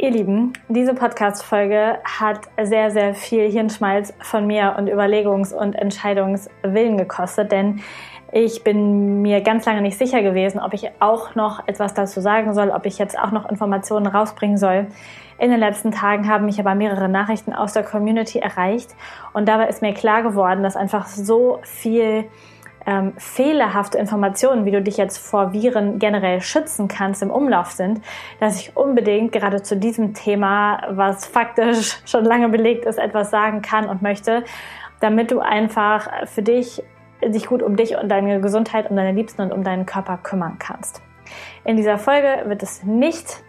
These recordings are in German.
Ihr Lieben, diese Podcast-Folge hat sehr, sehr viel Hirnschmalz von mir und Überlegungs- und Entscheidungswillen gekostet, denn ich bin mir ganz lange nicht sicher gewesen, ob ich auch noch etwas dazu sagen soll, ob ich jetzt auch noch Informationen rausbringen soll. In den letzten Tagen haben mich aber mehrere Nachrichten aus der Community erreicht und dabei ist mir klar geworden, dass einfach so viel ähm, fehlerhafte Informationen, wie du dich jetzt vor Viren generell schützen kannst, im Umlauf sind, dass ich unbedingt gerade zu diesem Thema, was faktisch schon lange belegt ist, etwas sagen kann und möchte, damit du einfach für dich sich gut um dich und deine Gesundheit, um deine Liebsten und um deinen Körper kümmern kannst. In dieser Folge wird es nicht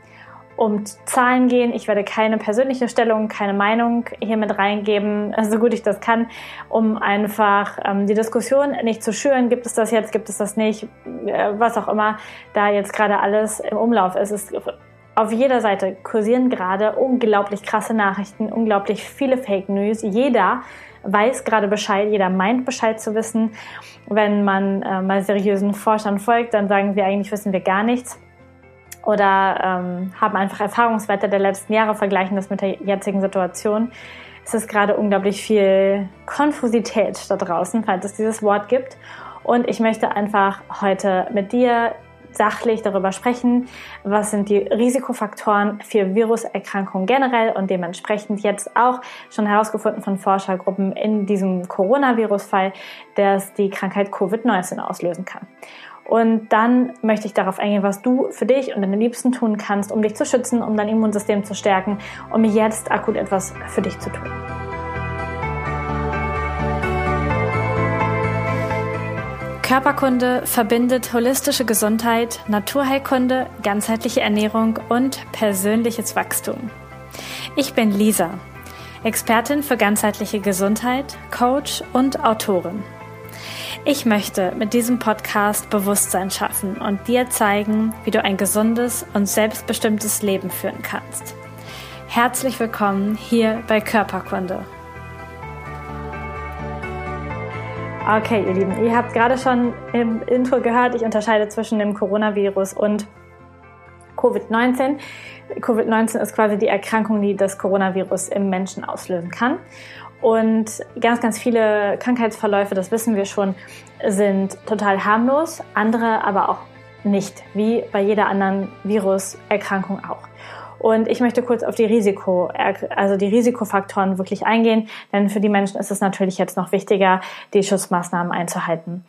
um Zahlen gehen. Ich werde keine persönliche Stellung, keine Meinung hier mit reingeben, so gut ich das kann, um einfach ähm, die Diskussion nicht zu schüren. Gibt es das jetzt, gibt es das nicht, äh, was auch immer da jetzt gerade alles im Umlauf ist. Es auf jeder Seite kursieren gerade unglaublich krasse Nachrichten, unglaublich viele Fake News. Jeder weiß gerade Bescheid, jeder meint Bescheid zu wissen. Wenn man äh, mal seriösen Forschern folgt, dann sagen sie eigentlich, wissen wir gar nichts oder ähm, haben einfach Erfahrungswerte der letzten Jahre, vergleichen das mit der jetzigen Situation. Es ist gerade unglaublich viel Konfusität da draußen, falls es dieses Wort gibt. Und ich möchte einfach heute mit dir sachlich darüber sprechen, was sind die Risikofaktoren für Viruserkrankungen generell und dementsprechend jetzt auch schon herausgefunden von Forschergruppen in diesem Coronavirus-Fall, dass die Krankheit Covid-19 auslösen kann. Und dann möchte ich darauf eingehen, was du für dich und deine Liebsten tun kannst, um dich zu schützen, um dein Immunsystem zu stärken, um jetzt akut etwas für dich zu tun. Körperkunde verbindet holistische Gesundheit, Naturheilkunde, ganzheitliche Ernährung und persönliches Wachstum. Ich bin Lisa, Expertin für ganzheitliche Gesundheit, Coach und Autorin. Ich möchte mit diesem Podcast Bewusstsein schaffen und dir zeigen, wie du ein gesundes und selbstbestimmtes Leben führen kannst. Herzlich willkommen hier bei Körperkunde. Okay, ihr Lieben, ihr habt gerade schon im Intro gehört, ich unterscheide zwischen dem Coronavirus und Covid-19. Covid-19 ist quasi die Erkrankung, die das Coronavirus im Menschen auslösen kann. Und ganz, ganz viele Krankheitsverläufe, das wissen wir schon, sind total harmlos, andere aber auch nicht, wie bei jeder anderen Viruserkrankung auch. Und ich möchte kurz auf die Risiko, also die Risikofaktoren wirklich eingehen, denn für die Menschen ist es natürlich jetzt noch wichtiger, die Schutzmaßnahmen einzuhalten.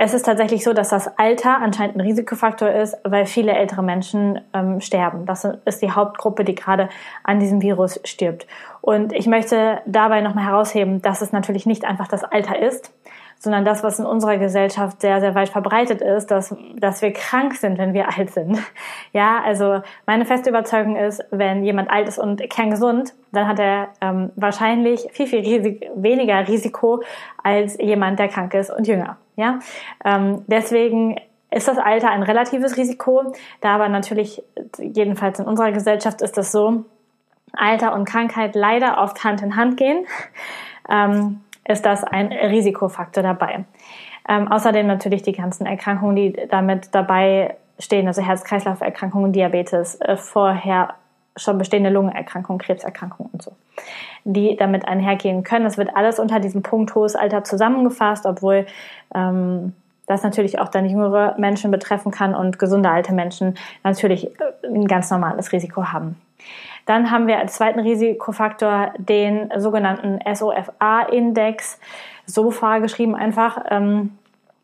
Es ist tatsächlich so, dass das Alter anscheinend ein Risikofaktor ist, weil viele ältere Menschen ähm, sterben. Das ist die Hauptgruppe, die gerade an diesem Virus stirbt. Und ich möchte dabei nochmal herausheben, dass es natürlich nicht einfach das Alter ist, sondern das, was in unserer Gesellschaft sehr, sehr weit verbreitet ist, dass, dass wir krank sind, wenn wir alt sind. Ja, also meine feste Überzeugung ist, wenn jemand alt ist und kerngesund, dann hat er ähm, wahrscheinlich viel, viel Risik weniger Risiko als jemand, der krank ist und jünger. Ja, ähm, deswegen ist das Alter ein relatives Risiko, da aber natürlich, jedenfalls in unserer Gesellschaft ist das so, Alter und Krankheit leider oft Hand in Hand gehen. Ähm, ist das ein Risikofaktor dabei. Ähm, außerdem natürlich die ganzen Erkrankungen, die damit dabei stehen, also Herz-Kreislauf-Erkrankungen, Diabetes, äh, vorher schon bestehende Lungenerkrankungen, Krebserkrankungen und so, die damit einhergehen können. Das wird alles unter diesem Punkt hohes Alter zusammengefasst, obwohl ähm, das natürlich auch dann jüngere Menschen betreffen kann und gesunde alte Menschen natürlich äh, ein ganz normales Risiko haben. Dann haben wir als zweiten Risikofaktor den sogenannten SOFA-Index, SOFA geschrieben einfach. Ähm,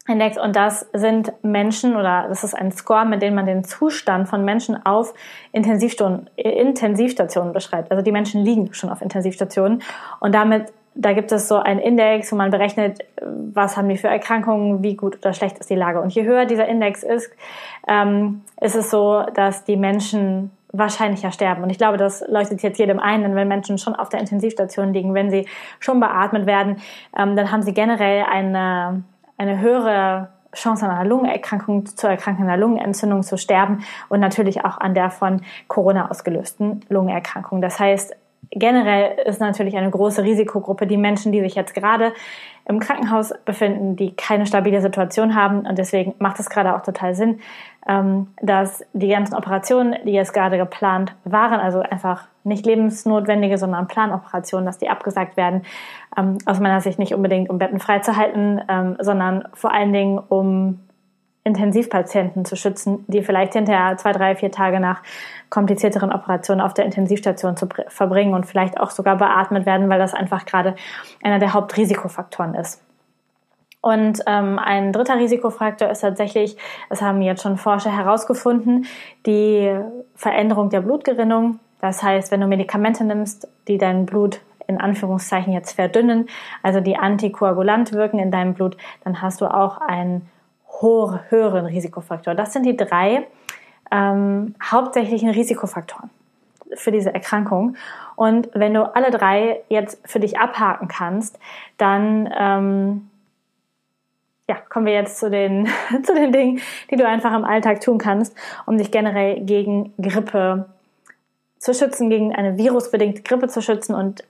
Index und das sind Menschen oder das ist ein Score, mit dem man den Zustand von Menschen auf Intensivstationen, beschreibt. Also die Menschen liegen schon auf Intensivstationen und damit da gibt es so einen Index, wo man berechnet, was haben die für Erkrankungen, wie gut oder schlecht ist die Lage. Und je höher dieser Index ist, ähm, ist es so, dass die Menschen wahrscheinlicher sterben. Und ich glaube, das leuchtet jetzt jedem ein, denn wenn Menschen schon auf der Intensivstation liegen, wenn sie schon beatmet werden, ähm, dann haben sie generell eine, eine höhere Chance an einer Lungenerkrankung zu erkranken, einer Lungenentzündung zu sterben und natürlich auch an der von Corona ausgelösten Lungenerkrankung. Das heißt, generell ist natürlich eine große Risikogruppe die Menschen, die sich jetzt gerade im Krankenhaus befinden, die keine stabile Situation haben. Und deswegen macht es gerade auch total Sinn, ähm, dass die ganzen Operationen, die jetzt gerade geplant waren, also einfach nicht lebensnotwendige, sondern Planoperationen, dass die abgesagt werden. Ähm, aus meiner Sicht nicht unbedingt, um Betten freizuhalten, ähm, sondern vor allen Dingen, um Intensivpatienten zu schützen, die vielleicht hinterher zwei, drei, vier Tage nach komplizierteren Operationen auf der Intensivstation zu verbringen und vielleicht auch sogar beatmet werden, weil das einfach gerade einer der Hauptrisikofaktoren ist. Und ähm, ein dritter Risikofaktor ist tatsächlich, das haben jetzt schon Forscher herausgefunden, die Veränderung der Blutgerinnung. Das heißt, wenn du Medikamente nimmst, die dein Blut in Anführungszeichen jetzt verdünnen, also die antikoagulant wirken in deinem Blut, dann hast du auch einen höheren Risikofaktor. Das sind die drei ähm, hauptsächlichen Risikofaktoren für diese Erkrankung. Und wenn du alle drei jetzt für dich abhaken kannst, dann ähm, ja, kommen wir jetzt zu den, zu den Dingen, die du einfach im Alltag tun kannst, um dich generell gegen Grippe zu schützen, gegen eine virusbedingte Grippe zu schützen und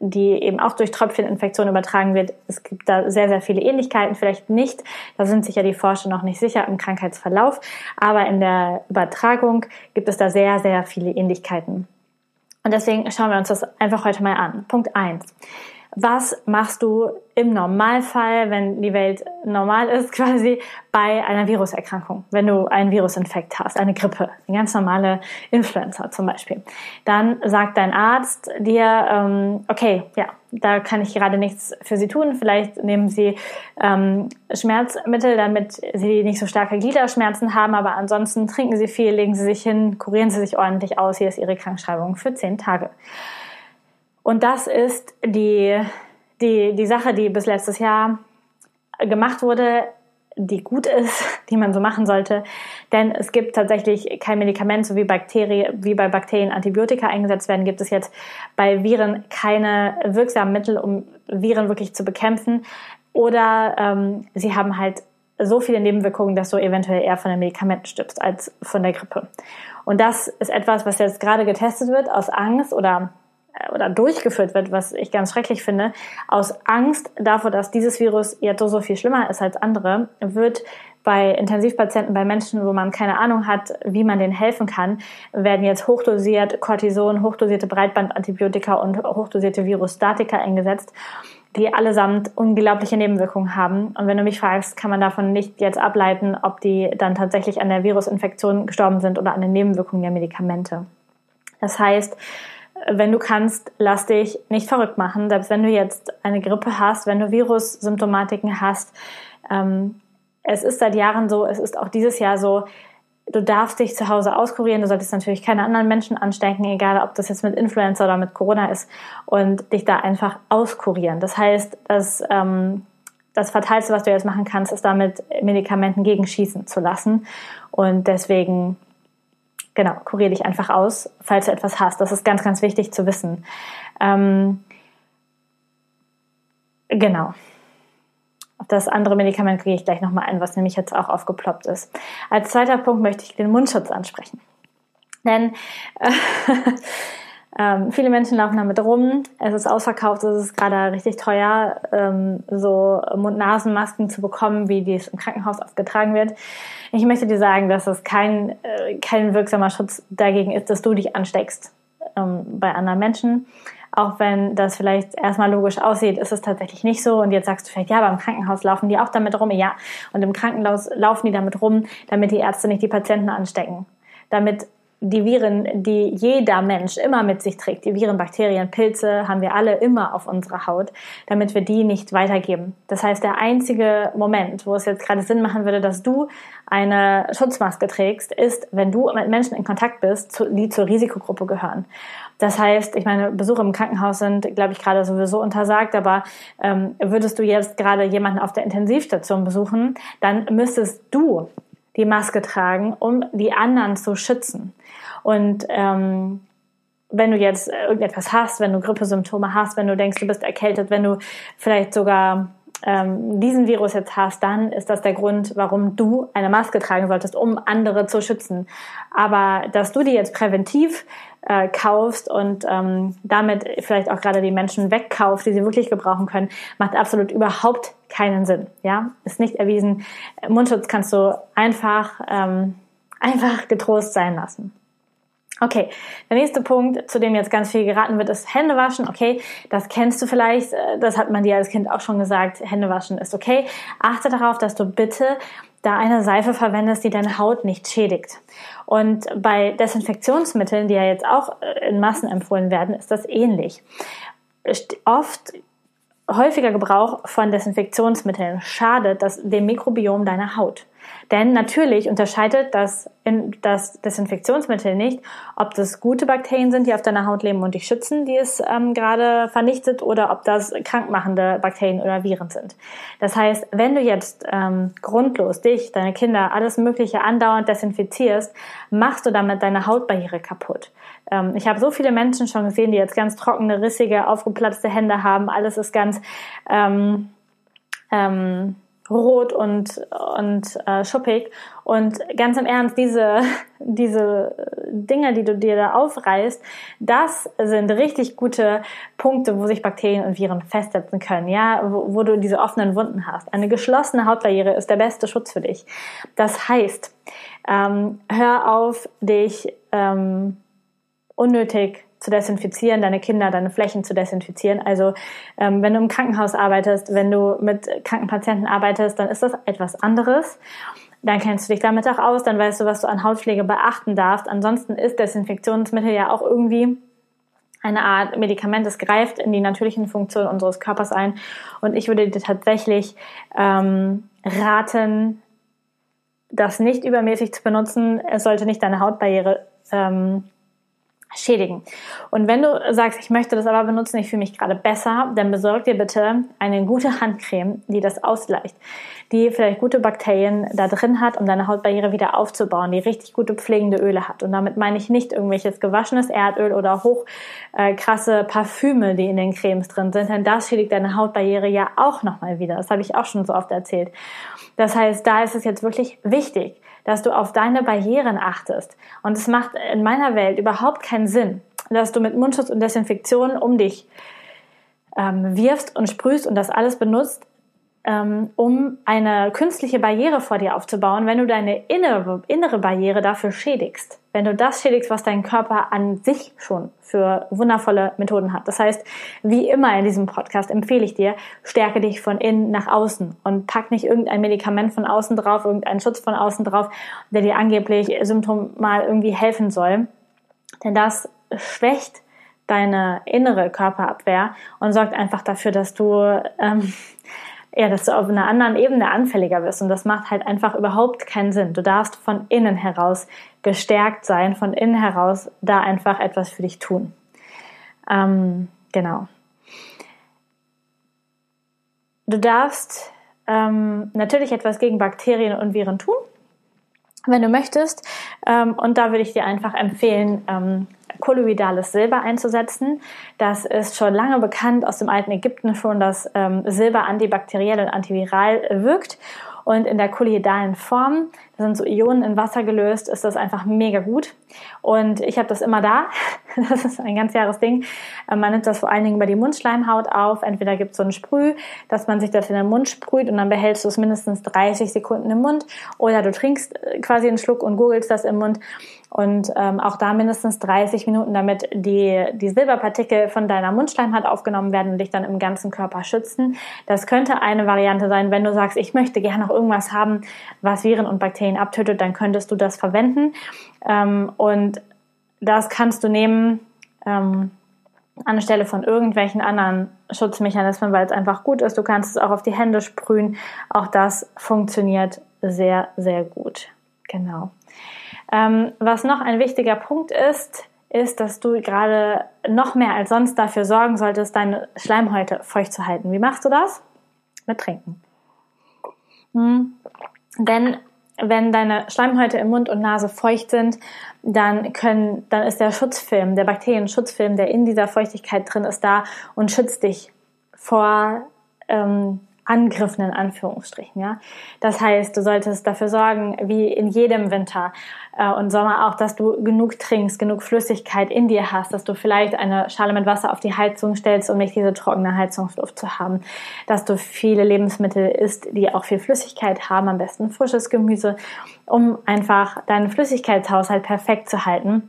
die eben auch durch Tröpfcheninfektion übertragen wird. Es gibt da sehr, sehr viele Ähnlichkeiten, vielleicht nicht. Da sind sich ja die Forscher noch nicht sicher im Krankheitsverlauf. Aber in der Übertragung gibt es da sehr, sehr viele Ähnlichkeiten. Und deswegen schauen wir uns das einfach heute mal an. Punkt eins was machst du im Normalfall, wenn die Welt normal ist, quasi bei einer Viruserkrankung, wenn du einen Virusinfekt hast, eine Grippe, eine ganz normale Influenza zum Beispiel. Dann sagt dein Arzt dir, ähm, okay, ja, da kann ich gerade nichts für Sie tun. Vielleicht nehmen Sie ähm, Schmerzmittel, damit Sie nicht so starke Gliederschmerzen haben, aber ansonsten trinken Sie viel, legen Sie sich hin, kurieren Sie sich ordentlich aus. Hier ist Ihre Krankschreibung für zehn Tage. Und das ist die, die, die Sache, die bis letztes Jahr gemacht wurde, die gut ist, die man so machen sollte. Denn es gibt tatsächlich kein Medikament, so wie, Bakterien, wie bei Bakterien Antibiotika eingesetzt werden, gibt es jetzt bei Viren keine wirksamen Mittel, um Viren wirklich zu bekämpfen. Oder ähm, sie haben halt so viele Nebenwirkungen, dass du eventuell eher von den Medikamenten stirbst als von der Grippe. Und das ist etwas, was jetzt gerade getestet wird aus Angst oder oder durchgeführt wird, was ich ganz schrecklich finde, aus Angst davor, dass dieses Virus jetzt so, viel schlimmer ist als andere, wird bei Intensivpatienten, bei Menschen, wo man keine Ahnung hat, wie man denen helfen kann, werden jetzt hochdosiert Cortison, hochdosierte Breitbandantibiotika und hochdosierte Virustatika eingesetzt, die allesamt unglaubliche Nebenwirkungen haben. Und wenn du mich fragst, kann man davon nicht jetzt ableiten, ob die dann tatsächlich an der Virusinfektion gestorben sind oder an den Nebenwirkungen der Medikamente. Das heißt, wenn du kannst, lass dich nicht verrückt machen. Selbst wenn du jetzt eine Grippe hast, wenn du Virussymptomatiken hast. Ähm, es ist seit Jahren so, es ist auch dieses Jahr so, du darfst dich zu Hause auskurieren. Du solltest natürlich keine anderen Menschen anstecken, egal ob das jetzt mit Influenza oder mit Corona ist, und dich da einfach auskurieren. Das heißt, dass ähm, das Fatalste, was du jetzt machen kannst, ist damit Medikamenten gegenschießen zu lassen. Und deswegen genau, kurier dich einfach aus, falls du etwas hast. Das ist ganz, ganz wichtig zu wissen. Ähm, genau. Auf das andere Medikament gehe ich gleich nochmal ein, was nämlich jetzt auch aufgeploppt ist. Als zweiter Punkt möchte ich den Mundschutz ansprechen. Denn äh, ähm, viele Menschen laufen damit rum. Es ist ausverkauft, es ist gerade richtig teuer, ähm, so Mund-Nasen-Masken zu bekommen, wie dies im Krankenhaus oft getragen wird. Ich möchte dir sagen, dass es kein, äh, kein wirksamer Schutz dagegen ist, dass du dich ansteckst ähm, bei anderen Menschen. Auch wenn das vielleicht erstmal logisch aussieht, ist es tatsächlich nicht so. Und jetzt sagst du vielleicht, ja, aber im Krankenhaus laufen die auch damit rum. Ja, und im Krankenhaus laufen die damit rum, damit die Ärzte nicht die Patienten anstecken. Damit die Viren, die jeder Mensch immer mit sich trägt, die Viren, Bakterien, Pilze, haben wir alle immer auf unserer Haut, damit wir die nicht weitergeben. Das heißt, der einzige Moment, wo es jetzt gerade Sinn machen würde, dass du eine Schutzmaske trägst, ist, wenn du mit Menschen in Kontakt bist, die zur Risikogruppe gehören. Das heißt, ich meine, Besuche im Krankenhaus sind, glaube ich, gerade sowieso untersagt, aber ähm, würdest du jetzt gerade jemanden auf der Intensivstation besuchen, dann müsstest du die Maske tragen, um die anderen zu schützen. Und ähm, wenn du jetzt irgendetwas hast, wenn du Grippesymptome hast, wenn du denkst, du bist erkältet, wenn du vielleicht sogar ähm, diesen Virus jetzt hast, dann ist das der Grund, warum du eine Maske tragen solltest, um andere zu schützen. Aber dass du die jetzt präventiv äh, kaufst und ähm, damit vielleicht auch gerade die Menschen wegkaufst, die sie wirklich gebrauchen können, macht absolut überhaupt keinen Sinn. Ja, ist nicht erwiesen. Mundschutz kannst du einfach ähm, einfach getrost sein lassen. Okay, der nächste Punkt, zu dem jetzt ganz viel geraten wird, ist Hände waschen. Okay, das kennst du vielleicht, äh, das hat man dir als Kind auch schon gesagt, Hände waschen ist okay. Achte darauf, dass du bitte da eine Seife verwendest, die deine Haut nicht schädigt. Und bei Desinfektionsmitteln, die ja jetzt auch äh, in Massen empfohlen werden, ist das ähnlich. Oft häufiger Gebrauch von Desinfektionsmitteln schadet das, dem Mikrobiom deiner Haut. Denn natürlich unterscheidet das, in, das Desinfektionsmittel nicht, ob das gute Bakterien sind, die auf deiner Haut leben und dich schützen, die es ähm, gerade vernichtet, oder ob das krankmachende Bakterien oder Viren sind. Das heißt, wenn du jetzt ähm, grundlos dich, deine Kinder, alles Mögliche andauernd desinfizierst, machst du damit deine Hautbarriere kaputt. Ähm, ich habe so viele Menschen schon gesehen, die jetzt ganz trockene, rissige, aufgeplatzte Hände haben. Alles ist ganz ähm, ähm, rot und, und äh, schuppig. Und ganz im Ernst, diese, diese Dinge, die du dir da aufreißt, das sind richtig gute Punkte, wo sich Bakterien und Viren festsetzen können, ja, wo, wo du diese offenen Wunden hast. Eine geschlossene Hautbarriere ist der beste Schutz für dich. Das heißt, ähm, hör auf, dich ähm, unnötig zu desinfizieren, deine Kinder, deine Flächen zu desinfizieren. Also ähm, wenn du im Krankenhaus arbeitest, wenn du mit kranken Patienten arbeitest, dann ist das etwas anderes. Dann kennst du dich damit auch aus, dann weißt du, was du an Hautpflege beachten darfst. Ansonsten ist Desinfektionsmittel ja auch irgendwie eine Art Medikament, das greift in die natürlichen Funktionen unseres Körpers ein. Und ich würde dir tatsächlich ähm, raten, das nicht übermäßig zu benutzen. Es sollte nicht deine Hautbarriere ähm, schädigen. Und wenn du sagst, ich möchte das aber benutzen, ich fühle mich gerade besser, dann besorg dir bitte eine gute Handcreme, die das ausgleicht, die vielleicht gute Bakterien da drin hat, um deine Hautbarriere wieder aufzubauen, die richtig gute pflegende Öle hat. Und damit meine ich nicht irgendwelches gewaschenes Erdöl oder hoch äh, krasse Parfüme, die in den Cremes drin sind, denn das schädigt deine Hautbarriere ja auch nochmal wieder. Das habe ich auch schon so oft erzählt. Das heißt, da ist es jetzt wirklich wichtig, dass du auf deine Barrieren achtest. Und es macht in meiner Welt überhaupt keinen Sinn, dass du mit Mundschutz und Desinfektion um dich ähm, wirfst und sprühst und das alles benutzt, ähm, um eine künstliche Barriere vor dir aufzubauen, wenn du deine innere, innere Barriere dafür schädigst. Wenn du das schädigst, was dein Körper an sich schon für wundervolle Methoden hat. Das heißt, wie immer in diesem Podcast empfehle ich dir, stärke dich von innen nach außen und pack nicht irgendein Medikament von außen drauf, irgendeinen Schutz von außen drauf, der dir angeblich symptomal irgendwie helfen soll. Denn das schwächt deine innere Körperabwehr und sorgt einfach dafür, dass du ähm, ja, dass du auf einer anderen Ebene anfälliger wirst. Und das macht halt einfach überhaupt keinen Sinn. Du darfst von innen heraus gestärkt sein, von innen heraus da einfach etwas für dich tun. Ähm, genau. Du darfst ähm, natürlich etwas gegen Bakterien und Viren tun, wenn du möchtest. Ähm, und da würde ich dir einfach empfehlen, ähm, kolloidales Silber einzusetzen. Das ist schon lange bekannt aus dem alten Ägypten schon, dass ähm, Silber antibakteriell und antiviral wirkt. Und in der kolloidalen Form, sind so Ionen in Wasser gelöst, ist das einfach mega gut. Und ich habe das immer da. Das ist ein ganz jahres Ding. Ähm, man nimmt das vor allen Dingen über die Mundschleimhaut auf. Entweder gibt es so ein Sprüh, dass man sich das in den Mund sprüht und dann behältst du es mindestens 30 Sekunden im Mund. Oder du trinkst äh, quasi einen Schluck und gurgelst das im Mund. Und ähm, auch da mindestens 30 Minuten, damit die, die Silberpartikel von deiner Mundschleimhaut aufgenommen werden und dich dann im ganzen Körper schützen. Das könnte eine Variante sein, wenn du sagst, ich möchte gerne noch irgendwas haben, was Viren und Bakterien abtötet, dann könntest du das verwenden. Ähm, und das kannst du nehmen ähm, anstelle von irgendwelchen anderen Schutzmechanismen, weil es einfach gut ist. Du kannst es auch auf die Hände sprühen. Auch das funktioniert sehr, sehr gut. Genau. Ähm, was noch ein wichtiger Punkt ist, ist, dass du gerade noch mehr als sonst dafür sorgen solltest, deine Schleimhäute feucht zu halten. Wie machst du das? Mit Trinken. Hm. Denn wenn deine Schleimhäute im Mund und Nase feucht sind, dann können, dann ist der Schutzfilm, der Bakterienschutzfilm, der in dieser Feuchtigkeit drin ist, da und schützt dich vor ähm, Angriffen in Anführungsstrichen. Ja, das heißt, du solltest dafür sorgen, wie in jedem Winter äh, und Sommer auch, dass du genug trinkst, genug Flüssigkeit in dir hast, dass du vielleicht eine Schale mit Wasser auf die Heizung stellst, um nicht diese trockene Heizungsluft zu haben, dass du viele Lebensmittel isst, die auch viel Flüssigkeit haben, am besten frisches Gemüse, um einfach deinen Flüssigkeitshaushalt perfekt zu halten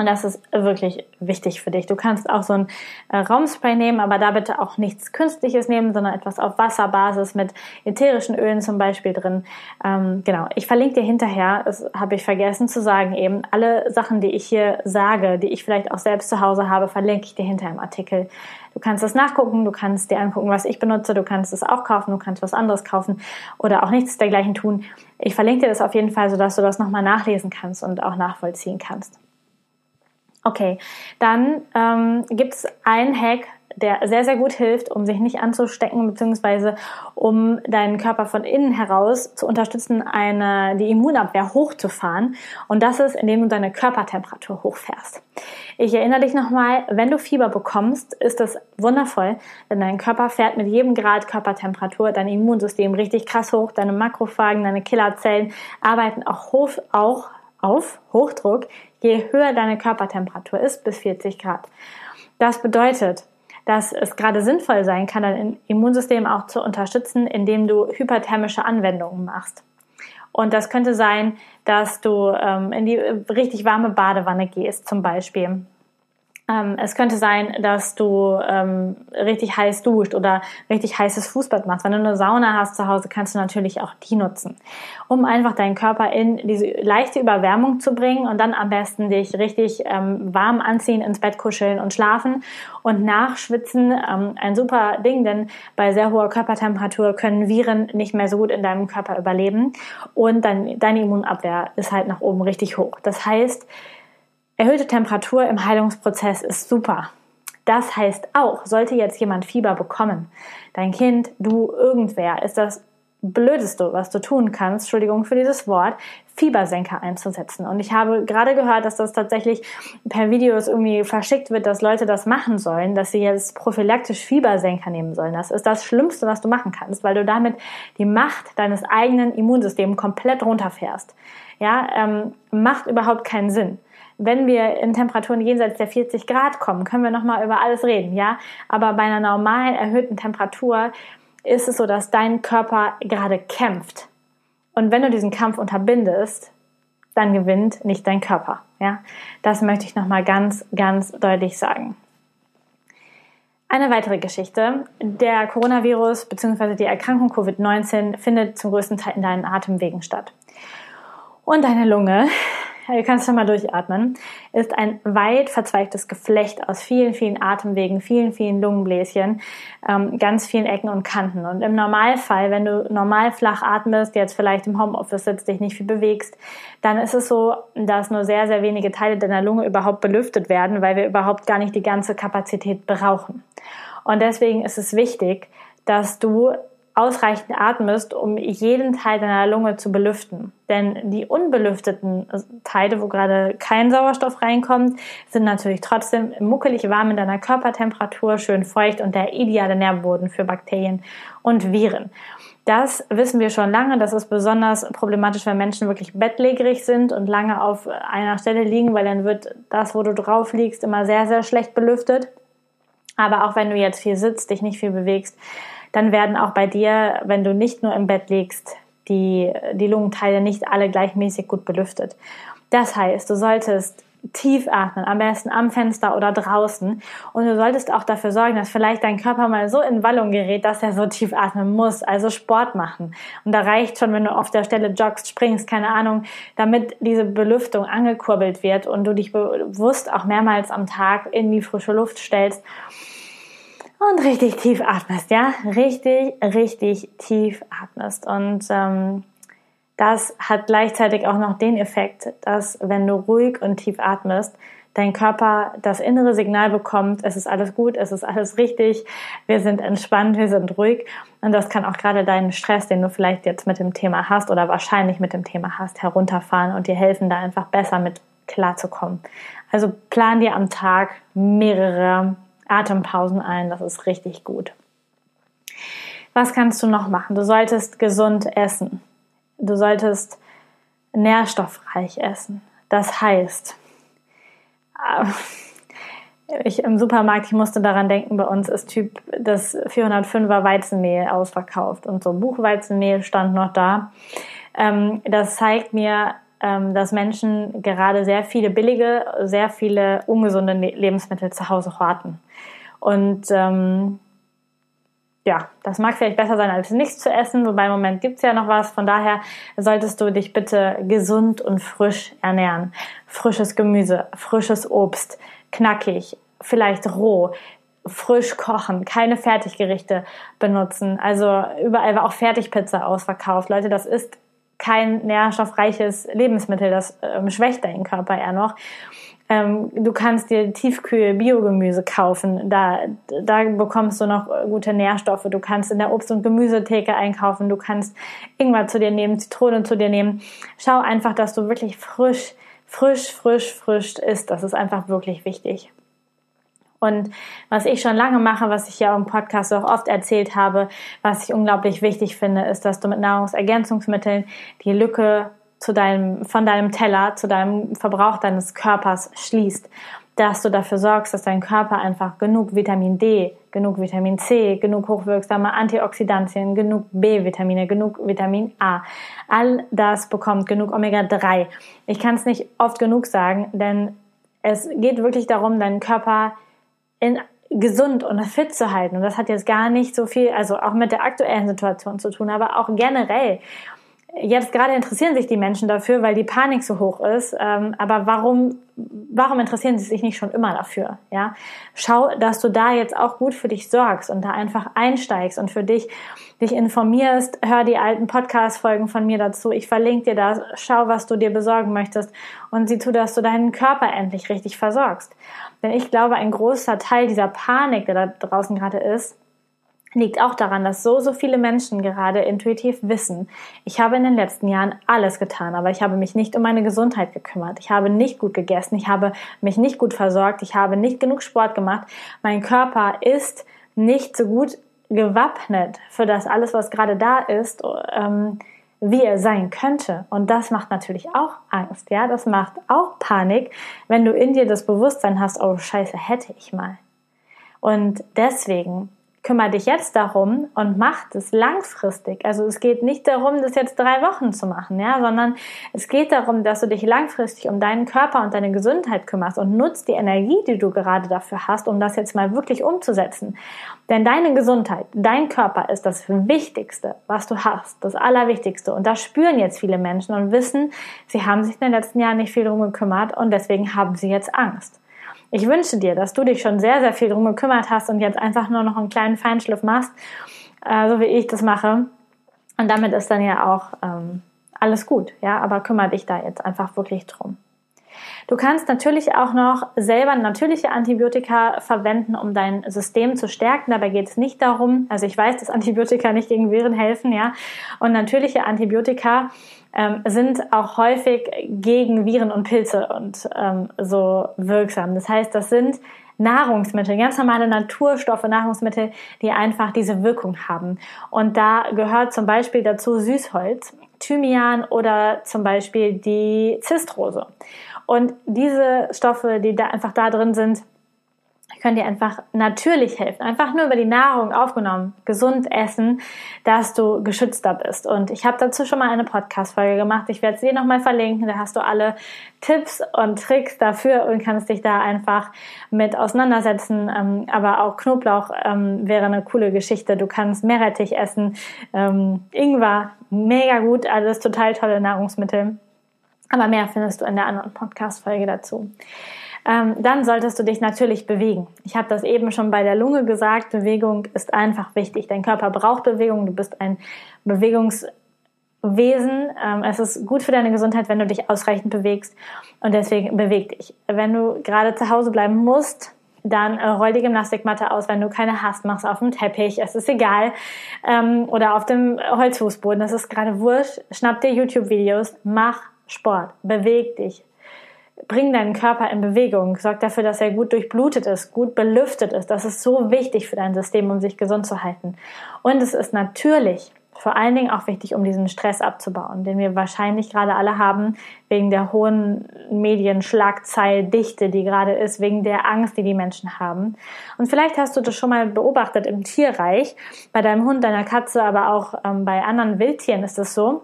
und das ist wirklich wichtig für dich. Du kannst auch so ein äh, Raumspray nehmen, aber da bitte auch nichts Künstliches nehmen, sondern etwas auf Wasserbasis mit ätherischen Ölen zum Beispiel drin. Ähm, genau, ich verlinke dir hinterher, das habe ich vergessen zu sagen eben, alle Sachen, die ich hier sage, die ich vielleicht auch selbst zu Hause habe, verlinke ich dir hinterher im Artikel. Du kannst das nachgucken, du kannst dir angucken, was ich benutze, du kannst es auch kaufen, du kannst was anderes kaufen oder auch nichts dergleichen tun. Ich verlinke dir das auf jeden Fall, sodass du das nochmal nachlesen kannst und auch nachvollziehen kannst. Okay, dann ähm, gibt es einen Hack, der sehr, sehr gut hilft, um sich nicht anzustecken, beziehungsweise um deinen Körper von innen heraus zu unterstützen, eine, die Immunabwehr hochzufahren. Und das ist, indem du deine Körpertemperatur hochfährst. Ich erinnere dich nochmal, wenn du Fieber bekommst, ist das wundervoll, denn dein Körper fährt mit jedem Grad Körpertemperatur dein Immunsystem richtig krass hoch, deine Makrophagen, deine Killerzellen arbeiten auch hoch, auch auf Hochdruck, je höher deine Körpertemperatur ist, bis 40 Grad. Das bedeutet, dass es gerade sinnvoll sein kann, dein Immunsystem auch zu unterstützen, indem du hyperthermische Anwendungen machst. Und das könnte sein, dass du ähm, in die richtig warme Badewanne gehst, zum Beispiel. Ähm, es könnte sein, dass du ähm, richtig heiß duscht oder richtig heißes Fußbad machst. Wenn du eine Sauna hast zu Hause, kannst du natürlich auch die nutzen, um einfach deinen Körper in diese leichte Überwärmung zu bringen und dann am besten dich richtig ähm, warm anziehen, ins Bett kuscheln und schlafen und nachschwitzen. Ähm, ein super Ding, denn bei sehr hoher Körpertemperatur können Viren nicht mehr so gut in deinem Körper überleben und dann deine Immunabwehr ist halt nach oben richtig hoch. Das heißt, Erhöhte Temperatur im Heilungsprozess ist super. Das heißt auch, sollte jetzt jemand Fieber bekommen, dein Kind, du, irgendwer, ist das Blödeste, was du tun kannst, Entschuldigung für dieses Wort, Fiebersenker einzusetzen. Und ich habe gerade gehört, dass das tatsächlich per Videos irgendwie verschickt wird, dass Leute das machen sollen, dass sie jetzt prophylaktisch Fiebersenker nehmen sollen. Das ist das Schlimmste, was du machen kannst, weil du damit die Macht deines eigenen Immunsystems komplett runterfährst. Ja, ähm, macht überhaupt keinen Sinn wenn wir in Temperaturen jenseits der 40 Grad kommen, können wir nochmal über alles reden, ja. Aber bei einer normalen erhöhten Temperatur ist es so, dass dein Körper gerade kämpft. Und wenn du diesen Kampf unterbindest, dann gewinnt nicht dein Körper, ja. Das möchte ich nochmal ganz, ganz deutlich sagen. Eine weitere Geschichte. Der Coronavirus bzw. die Erkrankung Covid-19 findet zum größten Teil in deinen Atemwegen statt. Und deine Lunge du kannst schon mal durchatmen, ist ein weit verzweigtes Geflecht aus vielen, vielen Atemwegen, vielen, vielen Lungenbläschen, ähm, ganz vielen Ecken und Kanten. Und im Normalfall, wenn du normal flach atmest, jetzt vielleicht im Homeoffice sitzt, dich nicht viel bewegst, dann ist es so, dass nur sehr, sehr wenige Teile deiner Lunge überhaupt belüftet werden, weil wir überhaupt gar nicht die ganze Kapazität brauchen. Und deswegen ist es wichtig, dass du ausreichend atmest, um jeden Teil deiner Lunge zu belüften. Denn die unbelüfteten Teile, wo gerade kein Sauerstoff reinkommt, sind natürlich trotzdem muckelig warm in deiner Körpertemperatur, schön feucht und der ideale Nährboden für Bakterien und Viren. Das wissen wir schon lange. Das ist besonders problematisch, wenn Menschen wirklich bettlägerig sind und lange auf einer Stelle liegen, weil dann wird das, wo du drauf liegst, immer sehr, sehr schlecht belüftet. Aber auch wenn du jetzt viel sitzt, dich nicht viel bewegst, dann werden auch bei dir, wenn du nicht nur im Bett liegst, die, die Lungenteile nicht alle gleichmäßig gut belüftet. Das heißt, du solltest tief atmen, am besten am Fenster oder draußen. Und du solltest auch dafür sorgen, dass vielleicht dein Körper mal so in Wallung gerät, dass er so tief atmen muss. Also Sport machen. Und da reicht schon, wenn du auf der Stelle joggst, springst, keine Ahnung, damit diese Belüftung angekurbelt wird und du dich bewusst auch mehrmals am Tag in die frische Luft stellst und richtig tief atmest, ja, richtig, richtig tief atmest. Und ähm, das hat gleichzeitig auch noch den Effekt, dass wenn du ruhig und tief atmest, dein Körper das innere Signal bekommt, es ist alles gut, es ist alles richtig, wir sind entspannt, wir sind ruhig. Und das kann auch gerade deinen Stress, den du vielleicht jetzt mit dem Thema hast oder wahrscheinlich mit dem Thema hast, herunterfahren und dir helfen, da einfach besser mit klarzukommen. Also plan dir am Tag mehrere Atempausen ein. Das ist richtig gut. Was kannst du noch machen? Du solltest gesund essen. Du solltest nährstoffreich essen. Das heißt, äh, ich im Supermarkt, ich musste daran denken, bei uns ist Typ das 405er Weizenmehl ausverkauft und so Buchweizenmehl stand noch da. Ähm, das zeigt mir, ähm, dass Menschen gerade sehr viele billige, sehr viele ungesunde Lebensmittel zu Hause horten. Und ähm, ja, das mag vielleicht besser sein, als nichts zu essen, wobei im Moment gibt's ja noch was. Von daher solltest du dich bitte gesund und frisch ernähren. Frisches Gemüse, frisches Obst, knackig, vielleicht roh, frisch kochen, keine Fertiggerichte benutzen. Also überall war auch Fertigpizza ausverkauft. Leute, das ist kein nährstoffreiches Lebensmittel, das ähm, schwächt deinen Körper eher noch. Ähm, du kannst dir Tiefkühl-Biogemüse kaufen. Da, da bekommst du noch gute Nährstoffe. Du kannst in der Obst- und Gemüsetheke einkaufen. Du kannst Ingwer zu dir nehmen, Zitrone zu dir nehmen. Schau einfach, dass du wirklich frisch, frisch, frisch, frisch isst. Das ist einfach wirklich wichtig. Und was ich schon lange mache, was ich ja im Podcast auch oft erzählt habe, was ich unglaublich wichtig finde, ist, dass du mit Nahrungsergänzungsmitteln die Lücke zu deinem, von deinem Teller zu deinem Verbrauch deines Körpers schließt. Dass du dafür sorgst, dass dein Körper einfach genug Vitamin D, genug Vitamin C, genug hochwirksame Antioxidantien, genug B-Vitamine, genug Vitamin A, all das bekommt, genug Omega-3. Ich kann es nicht oft genug sagen, denn es geht wirklich darum, deinen Körper in gesund und fit zu halten. Und das hat jetzt gar nicht so viel, also auch mit der aktuellen Situation zu tun, aber auch generell jetzt gerade interessieren sich die Menschen dafür, weil die Panik so hoch ist. Ähm, aber warum, warum interessieren sie sich nicht schon immer dafür? Ja, schau, dass du da jetzt auch gut für dich sorgst und da einfach einsteigst und für dich dich informierst. Hör die alten Podcast-Folgen von mir dazu. Ich verlinke dir das. Schau, was du dir besorgen möchtest und sieh zu, dass du deinen Körper endlich richtig versorgst. Denn ich glaube, ein großer Teil dieser Panik, der da draußen gerade ist, liegt auch daran, dass so, so viele Menschen gerade intuitiv wissen, ich habe in den letzten Jahren alles getan, aber ich habe mich nicht um meine Gesundheit gekümmert. Ich habe nicht gut gegessen, ich habe mich nicht gut versorgt, ich habe nicht genug Sport gemacht. Mein Körper ist nicht so gut gewappnet für das alles, was gerade da ist, ähm, wie er sein könnte. Und das macht natürlich auch Angst, ja, das macht auch Panik, wenn du in dir das Bewusstsein hast, oh Scheiße, hätte ich mal. Und deswegen kümmere dich jetzt darum und mach das langfristig. Also es geht nicht darum, das jetzt drei Wochen zu machen, ja, sondern es geht darum, dass du dich langfristig um deinen Körper und deine Gesundheit kümmerst und nutzt die Energie, die du gerade dafür hast, um das jetzt mal wirklich umzusetzen. Denn deine Gesundheit, dein Körper ist das Wichtigste, was du hast, das Allerwichtigste. Und das spüren jetzt viele Menschen und wissen, sie haben sich in den letzten Jahren nicht viel drum gekümmert und deswegen haben sie jetzt Angst. Ich wünsche dir, dass du dich schon sehr, sehr viel drum gekümmert hast und jetzt einfach nur noch einen kleinen Feinschliff machst, äh, so wie ich das mache. Und damit ist dann ja auch ähm, alles gut, ja, aber kümmere dich da jetzt einfach wirklich drum. Du kannst natürlich auch noch selber natürliche Antibiotika verwenden, um dein System zu stärken. Dabei geht es nicht darum, also ich weiß, dass Antibiotika nicht gegen Viren helfen, ja. Und natürliche Antibiotika ähm, sind auch häufig gegen Viren und Pilze und ähm, so wirksam. Das heißt, das sind Nahrungsmittel, ganz normale Naturstoffe, Nahrungsmittel, die einfach diese Wirkung haben. Und da gehört zum Beispiel dazu Süßholz, Thymian oder zum Beispiel die Zistrose. Und diese Stoffe, die da einfach da drin sind, können dir einfach natürlich helfen. Einfach nur über die Nahrung aufgenommen, gesund essen, dass du geschützter bist. Und ich habe dazu schon mal eine Podcast-Folge gemacht. Ich werde sie nochmal verlinken. Da hast du alle Tipps und Tricks dafür und kannst dich da einfach mit auseinandersetzen. Ähm, aber auch Knoblauch ähm, wäre eine coole Geschichte. Du kannst Meerrettich essen, ähm, Ingwer, mega gut, alles total tolle Nahrungsmittel. Aber mehr findest du in der anderen Podcast-Folge dazu ähm, dann solltest du dich natürlich bewegen. Ich habe das eben schon bei der Lunge gesagt, Bewegung ist einfach wichtig. Dein Körper braucht Bewegung, du bist ein Bewegungswesen. Ähm, es ist gut für deine Gesundheit, wenn du dich ausreichend bewegst und deswegen beweg dich. Wenn du gerade zu Hause bleiben musst, dann äh, roll die Gymnastikmatte aus, wenn du keine hast, mach's auf dem Teppich, es ist egal, ähm, oder auf dem Holzfußboden, das ist gerade wurscht, schnapp dir YouTube-Videos, mach Sport, beweg dich, Bring deinen Körper in Bewegung. Sorg dafür, dass er gut durchblutet ist, gut belüftet ist. Das ist so wichtig für dein System, um sich gesund zu halten. Und es ist natürlich vor allen Dingen auch wichtig, um diesen Stress abzubauen, den wir wahrscheinlich gerade alle haben, wegen der hohen Medienschlagzeildichte, die gerade ist, wegen der Angst, die die Menschen haben. Und vielleicht hast du das schon mal beobachtet im Tierreich, bei deinem Hund, deiner Katze, aber auch ähm, bei anderen Wildtieren ist es so,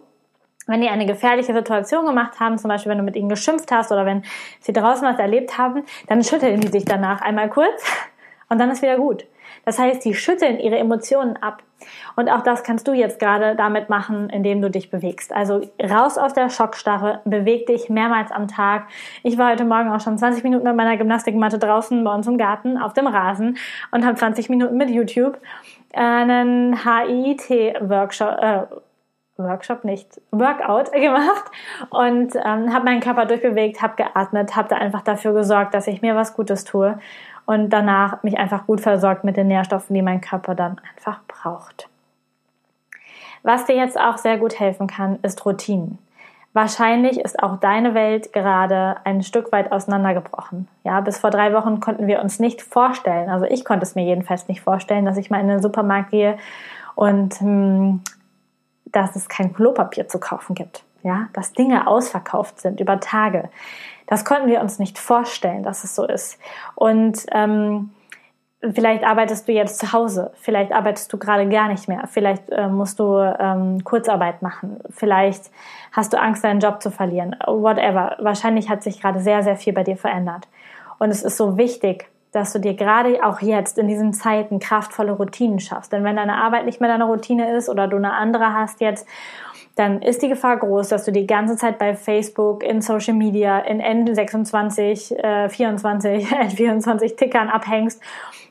wenn die eine gefährliche Situation gemacht haben, zum Beispiel wenn du mit ihnen geschimpft hast oder wenn sie draußen was erlebt haben, dann schütteln die sich danach einmal kurz und dann ist wieder gut. Das heißt, die schütteln ihre Emotionen ab. Und auch das kannst du jetzt gerade damit machen, indem du dich bewegst. Also raus aus der Schockstarre, beweg dich mehrmals am Tag. Ich war heute Morgen auch schon 20 Minuten mit meiner Gymnastikmatte draußen bei uns im Garten auf dem Rasen und habe 20 Minuten mit YouTube einen HIT-Workshop, äh, Workshop nicht, Workout gemacht und ähm, habe meinen Körper durchbewegt, habe geatmet, habe da einfach dafür gesorgt, dass ich mir was Gutes tue und danach mich einfach gut versorgt mit den Nährstoffen, die mein Körper dann einfach braucht. Was dir jetzt auch sehr gut helfen kann, ist Routinen. Wahrscheinlich ist auch deine Welt gerade ein Stück weit auseinandergebrochen. Ja, bis vor drei Wochen konnten wir uns nicht vorstellen, also ich konnte es mir jedenfalls nicht vorstellen, dass ich mal in den Supermarkt gehe und hm, dass es kein Klopapier zu kaufen gibt. Ja, dass Dinge ausverkauft sind über Tage. Das konnten wir uns nicht vorstellen, dass es so ist. Und ähm, vielleicht arbeitest du jetzt zu Hause, vielleicht arbeitest du gerade gar nicht mehr, vielleicht äh, musst du ähm, Kurzarbeit machen, vielleicht hast du Angst, deinen Job zu verlieren, whatever. Wahrscheinlich hat sich gerade sehr, sehr viel bei dir verändert. Und es ist so wichtig, dass du dir gerade auch jetzt in diesen Zeiten kraftvolle Routinen schaffst. Denn wenn deine Arbeit nicht mehr deine Routine ist oder du eine andere hast jetzt, dann ist die Gefahr groß, dass du die ganze Zeit bei Facebook, in Social Media, in N26, äh, 24, N24 Tickern abhängst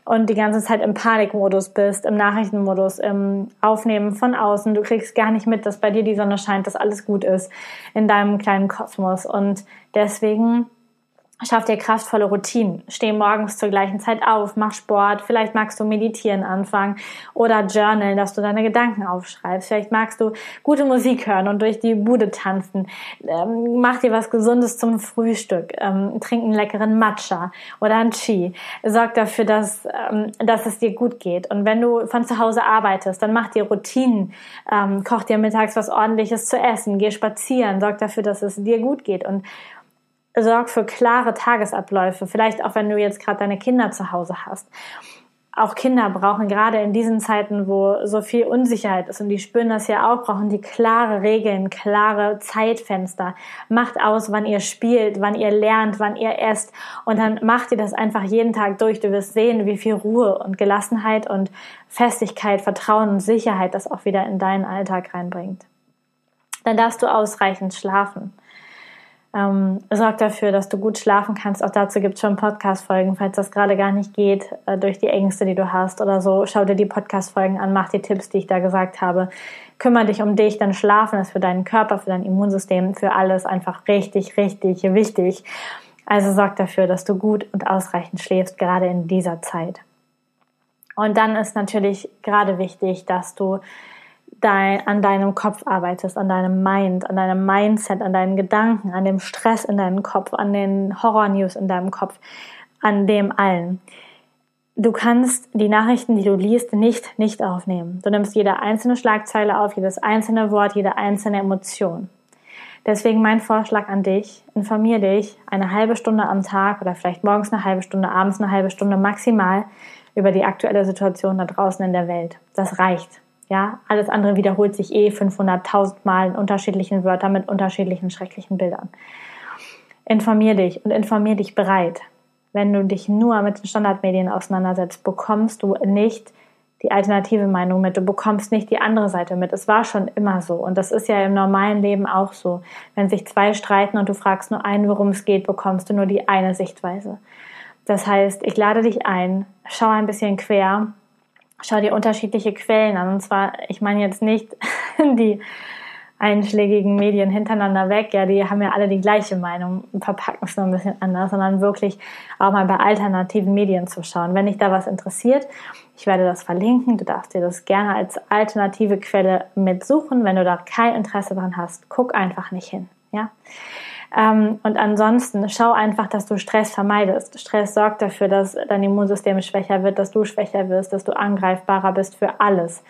und die ganze Zeit im Panikmodus bist, im Nachrichtenmodus, im Aufnehmen von außen. Du kriegst gar nicht mit, dass bei dir die Sonne scheint, dass alles gut ist in deinem kleinen Kosmos. Und deswegen Schaff dir kraftvolle Routinen. Steh morgens zur gleichen Zeit auf, mach Sport, vielleicht magst du meditieren anfangen oder journalen, dass du deine Gedanken aufschreibst. Vielleicht magst du gute Musik hören und durch die Bude tanzen. Ähm, mach dir was Gesundes zum Frühstück. Ähm, trink einen leckeren Matcha oder einen Chi. Sorg dafür, dass, ähm, dass es dir gut geht. Und wenn du von zu Hause arbeitest, dann mach dir Routinen. Ähm, koch dir mittags was ordentliches zu essen. Geh spazieren. Sorg dafür, dass es dir gut geht. Und sorg für klare Tagesabläufe, vielleicht auch wenn du jetzt gerade deine Kinder zu Hause hast. Auch Kinder brauchen gerade in diesen Zeiten, wo so viel Unsicherheit ist und die spüren das ja auch, brauchen die klare Regeln, klare Zeitfenster. Macht aus, wann ihr spielt, wann ihr lernt, wann ihr esst und dann macht ihr das einfach jeden Tag durch. Du wirst sehen, wie viel Ruhe und Gelassenheit und Festigkeit, Vertrauen und Sicherheit das auch wieder in deinen Alltag reinbringt. Dann darfst du ausreichend schlafen. Ähm, sorg dafür, dass du gut schlafen kannst. Auch dazu gibt es schon Podcast-Folgen, falls das gerade gar nicht geht, äh, durch die Ängste, die du hast oder so. Schau dir die Podcast-Folgen an, mach die Tipps, die ich da gesagt habe. Kümmere dich um dich, dann Schlafen ist für deinen Körper, für dein Immunsystem, für alles einfach richtig, richtig wichtig. Also sorg dafür, dass du gut und ausreichend schläfst, gerade in dieser Zeit. Und dann ist natürlich gerade wichtig, dass du dein, an deinem Kopf arbeitest, an deinem Mind, an deinem Mindset, an deinen Gedanken, an dem Stress in deinem Kopf, an den Horror-News in deinem Kopf, an dem allen. Du kannst die Nachrichten, die du liest, nicht nicht aufnehmen. Du nimmst jede einzelne Schlagzeile auf, jedes einzelne Wort, jede einzelne Emotion. Deswegen mein Vorschlag an dich, informier dich eine halbe Stunde am Tag oder vielleicht morgens eine halbe Stunde, abends eine halbe Stunde maximal über die aktuelle Situation da draußen in der Welt. Das reicht. Ja, alles andere wiederholt sich eh 500.000 Mal in unterschiedlichen Wörtern mit unterschiedlichen schrecklichen Bildern. Informier dich und informier dich bereit. Wenn du dich nur mit den Standardmedien auseinandersetzt, bekommst du nicht die alternative Meinung mit. Du bekommst nicht die andere Seite mit. Es war schon immer so. Und das ist ja im normalen Leben auch so. Wenn sich zwei streiten und du fragst nur einen, worum es geht, bekommst du nur die eine Sichtweise. Das heißt, ich lade dich ein, schau ein bisschen quer schau dir unterschiedliche Quellen an. Und zwar, ich meine jetzt nicht die einschlägigen Medien hintereinander weg, ja, die haben ja alle die gleiche Meinung, verpacken es nur ein bisschen anders, sondern wirklich auch mal bei alternativen Medien zu schauen. Wenn dich da was interessiert, ich werde das verlinken, du darfst dir das gerne als alternative Quelle mitsuchen. Wenn du da kein Interesse dran hast, guck einfach nicht hin, ja. Ähm, und ansonsten schau einfach, dass du Stress vermeidest. Stress sorgt dafür, dass dein Immunsystem schwächer wird, dass du schwächer wirst, dass du angreifbarer bist für alles.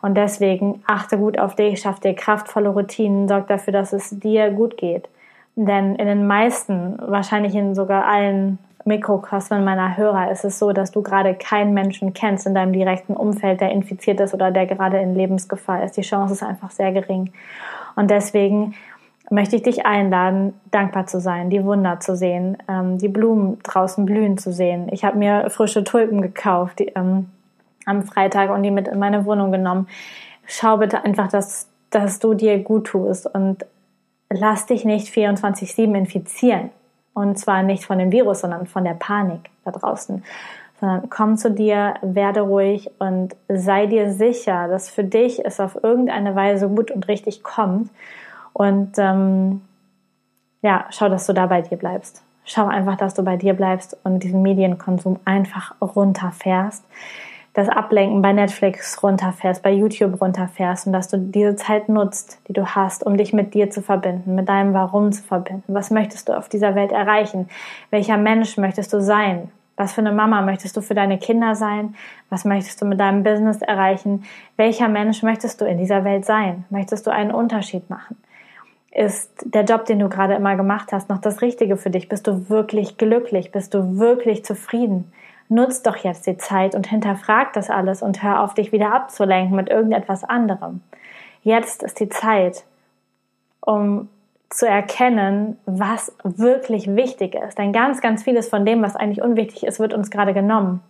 Und deswegen achte gut auf dich, schaff dir kraftvolle Routinen, sorg dafür, dass es dir gut geht. Denn in den meisten, wahrscheinlich in sogar allen Mikrokosmen meiner Hörer ist es so, dass du gerade keinen Menschen kennst in deinem direkten Umfeld, der infiziert ist oder der gerade in Lebensgefahr ist. Die Chance ist einfach sehr gering. Und deswegen möchte ich dich einladen, dankbar zu sein, die Wunder zu sehen, ähm, die Blumen draußen blühen zu sehen. Ich habe mir frische Tulpen gekauft die, ähm, am Freitag und die mit in meine Wohnung genommen. Schau bitte einfach, dass, dass du dir gut tust und lass dich nicht 24-7 infizieren. Und zwar nicht von dem Virus, sondern von der Panik da draußen. Sondern komm zu dir, werde ruhig und sei dir sicher, dass für dich es auf irgendeine Weise gut und richtig kommt. Und ähm, ja, schau, dass du da bei dir bleibst. Schau einfach, dass du bei dir bleibst und diesen Medienkonsum einfach runterfährst das Ablenken bei Netflix runterfährst, bei YouTube runterfährst und dass du diese Zeit nutzt, die du hast, um dich mit dir zu verbinden, mit deinem Warum zu verbinden. Was möchtest du auf dieser Welt erreichen? Welcher Mensch möchtest du sein? Was für eine Mama möchtest du für deine Kinder sein? Was möchtest du mit deinem Business erreichen? Welcher Mensch möchtest du in dieser Welt sein? Möchtest du einen Unterschied machen? Ist der Job, den du gerade immer gemacht hast, noch das Richtige für dich? Bist du wirklich glücklich? Bist du wirklich zufrieden? nutz doch jetzt die Zeit und hinterfrag das alles und hör auf, dich wieder abzulenken mit irgendetwas anderem. Jetzt ist die Zeit, um zu erkennen, was wirklich wichtig ist. Denn ganz, ganz vieles von dem, was eigentlich unwichtig ist, wird uns gerade genommen.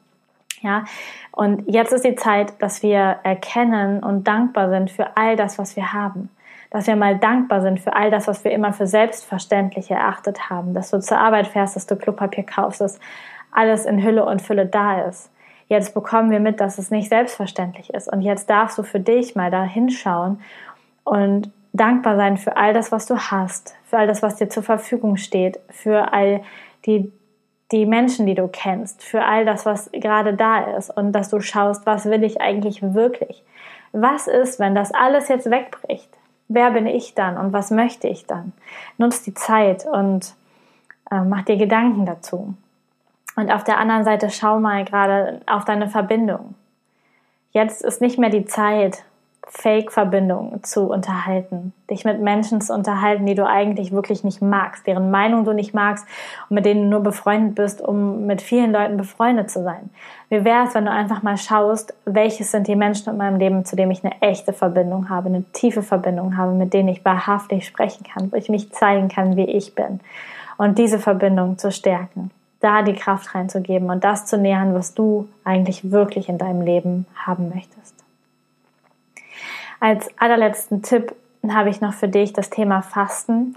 Ja, und jetzt ist die Zeit, dass wir erkennen und dankbar sind für all das, was wir haben. Dass wir mal dankbar sind für all das, was wir immer für selbstverständlich erachtet haben. Dass du zur Arbeit fährst, dass du Klopapier kaufst, dass alles in Hülle und Fülle da ist. Jetzt bekommen wir mit, dass es nicht selbstverständlich ist. Und jetzt darfst du für dich mal da hinschauen und dankbar sein für all das, was du hast, für all das, was dir zur Verfügung steht, für all die, die Menschen, die du kennst, für all das, was gerade da ist und dass du schaust, was will ich eigentlich wirklich? Was ist, wenn das alles jetzt wegbricht? Wer bin ich dann und was möchte ich dann? Nutz die Zeit und äh, mach dir Gedanken dazu. Und auf der anderen Seite schau mal gerade auf deine Verbindung. Jetzt ist nicht mehr die Zeit, Fake-Verbindungen zu unterhalten, dich mit Menschen zu unterhalten, die du eigentlich wirklich nicht magst, deren Meinung du nicht magst und mit denen du nur befreundet bist, um mit vielen Leuten befreundet zu sein. Wie wäre es, wenn du einfach mal schaust, welches sind die Menschen in meinem Leben, zu denen ich eine echte Verbindung habe, eine tiefe Verbindung habe, mit denen ich wahrhaftig sprechen kann, wo ich mich zeigen kann, wie ich bin und diese Verbindung zu stärken da die Kraft reinzugeben und das zu nähern, was du eigentlich wirklich in deinem Leben haben möchtest. Als allerletzten Tipp habe ich noch für dich das Thema Fasten.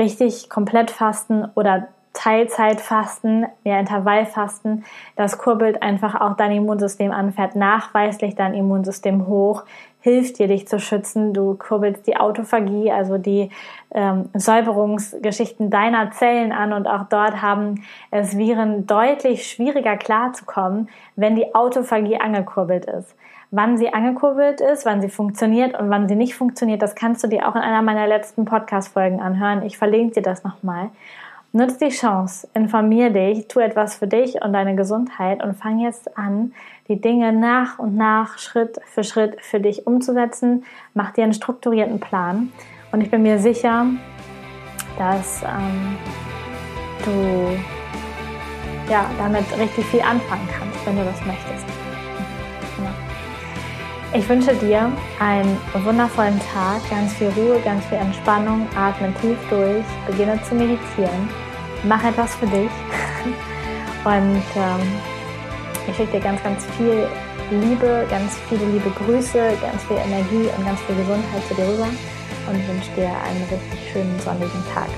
Richtig komplett fasten oder Teilzeitfasten, ja Intervallfasten, das kurbelt einfach auch dein Immunsystem an, fährt nachweislich dein Immunsystem hoch, hilft dir, dich zu schützen. Du kurbelst die Autophagie, also die ähm, Säuberungsgeschichten deiner Zellen an und auch dort haben es Viren deutlich schwieriger klarzukommen, wenn die Autophagie angekurbelt ist. Wann sie angekurbelt ist, wann sie funktioniert und wann sie nicht funktioniert, das kannst du dir auch in einer meiner letzten Podcast-Folgen anhören. Ich verlinke dir das nochmal. Nutz die Chance, informier dich, tu etwas für dich und deine Gesundheit und fang jetzt an, die Dinge nach und nach, Schritt für Schritt für dich umzusetzen. Mach dir einen strukturierten Plan und ich bin mir sicher, dass ähm, du ja, damit richtig viel anfangen kannst, wenn du das möchtest. Ich wünsche dir einen wundervollen Tag, ganz viel Ruhe, ganz viel Entspannung, atme tief durch, beginne zu meditieren, mach etwas für dich. Und ähm, ich schicke dir ganz, ganz viel Liebe, ganz viele liebe Grüße, ganz viel Energie und ganz viel Gesundheit zu dir rüber. Und wünsche dir einen richtig schönen sonnigen Tag.